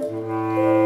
Música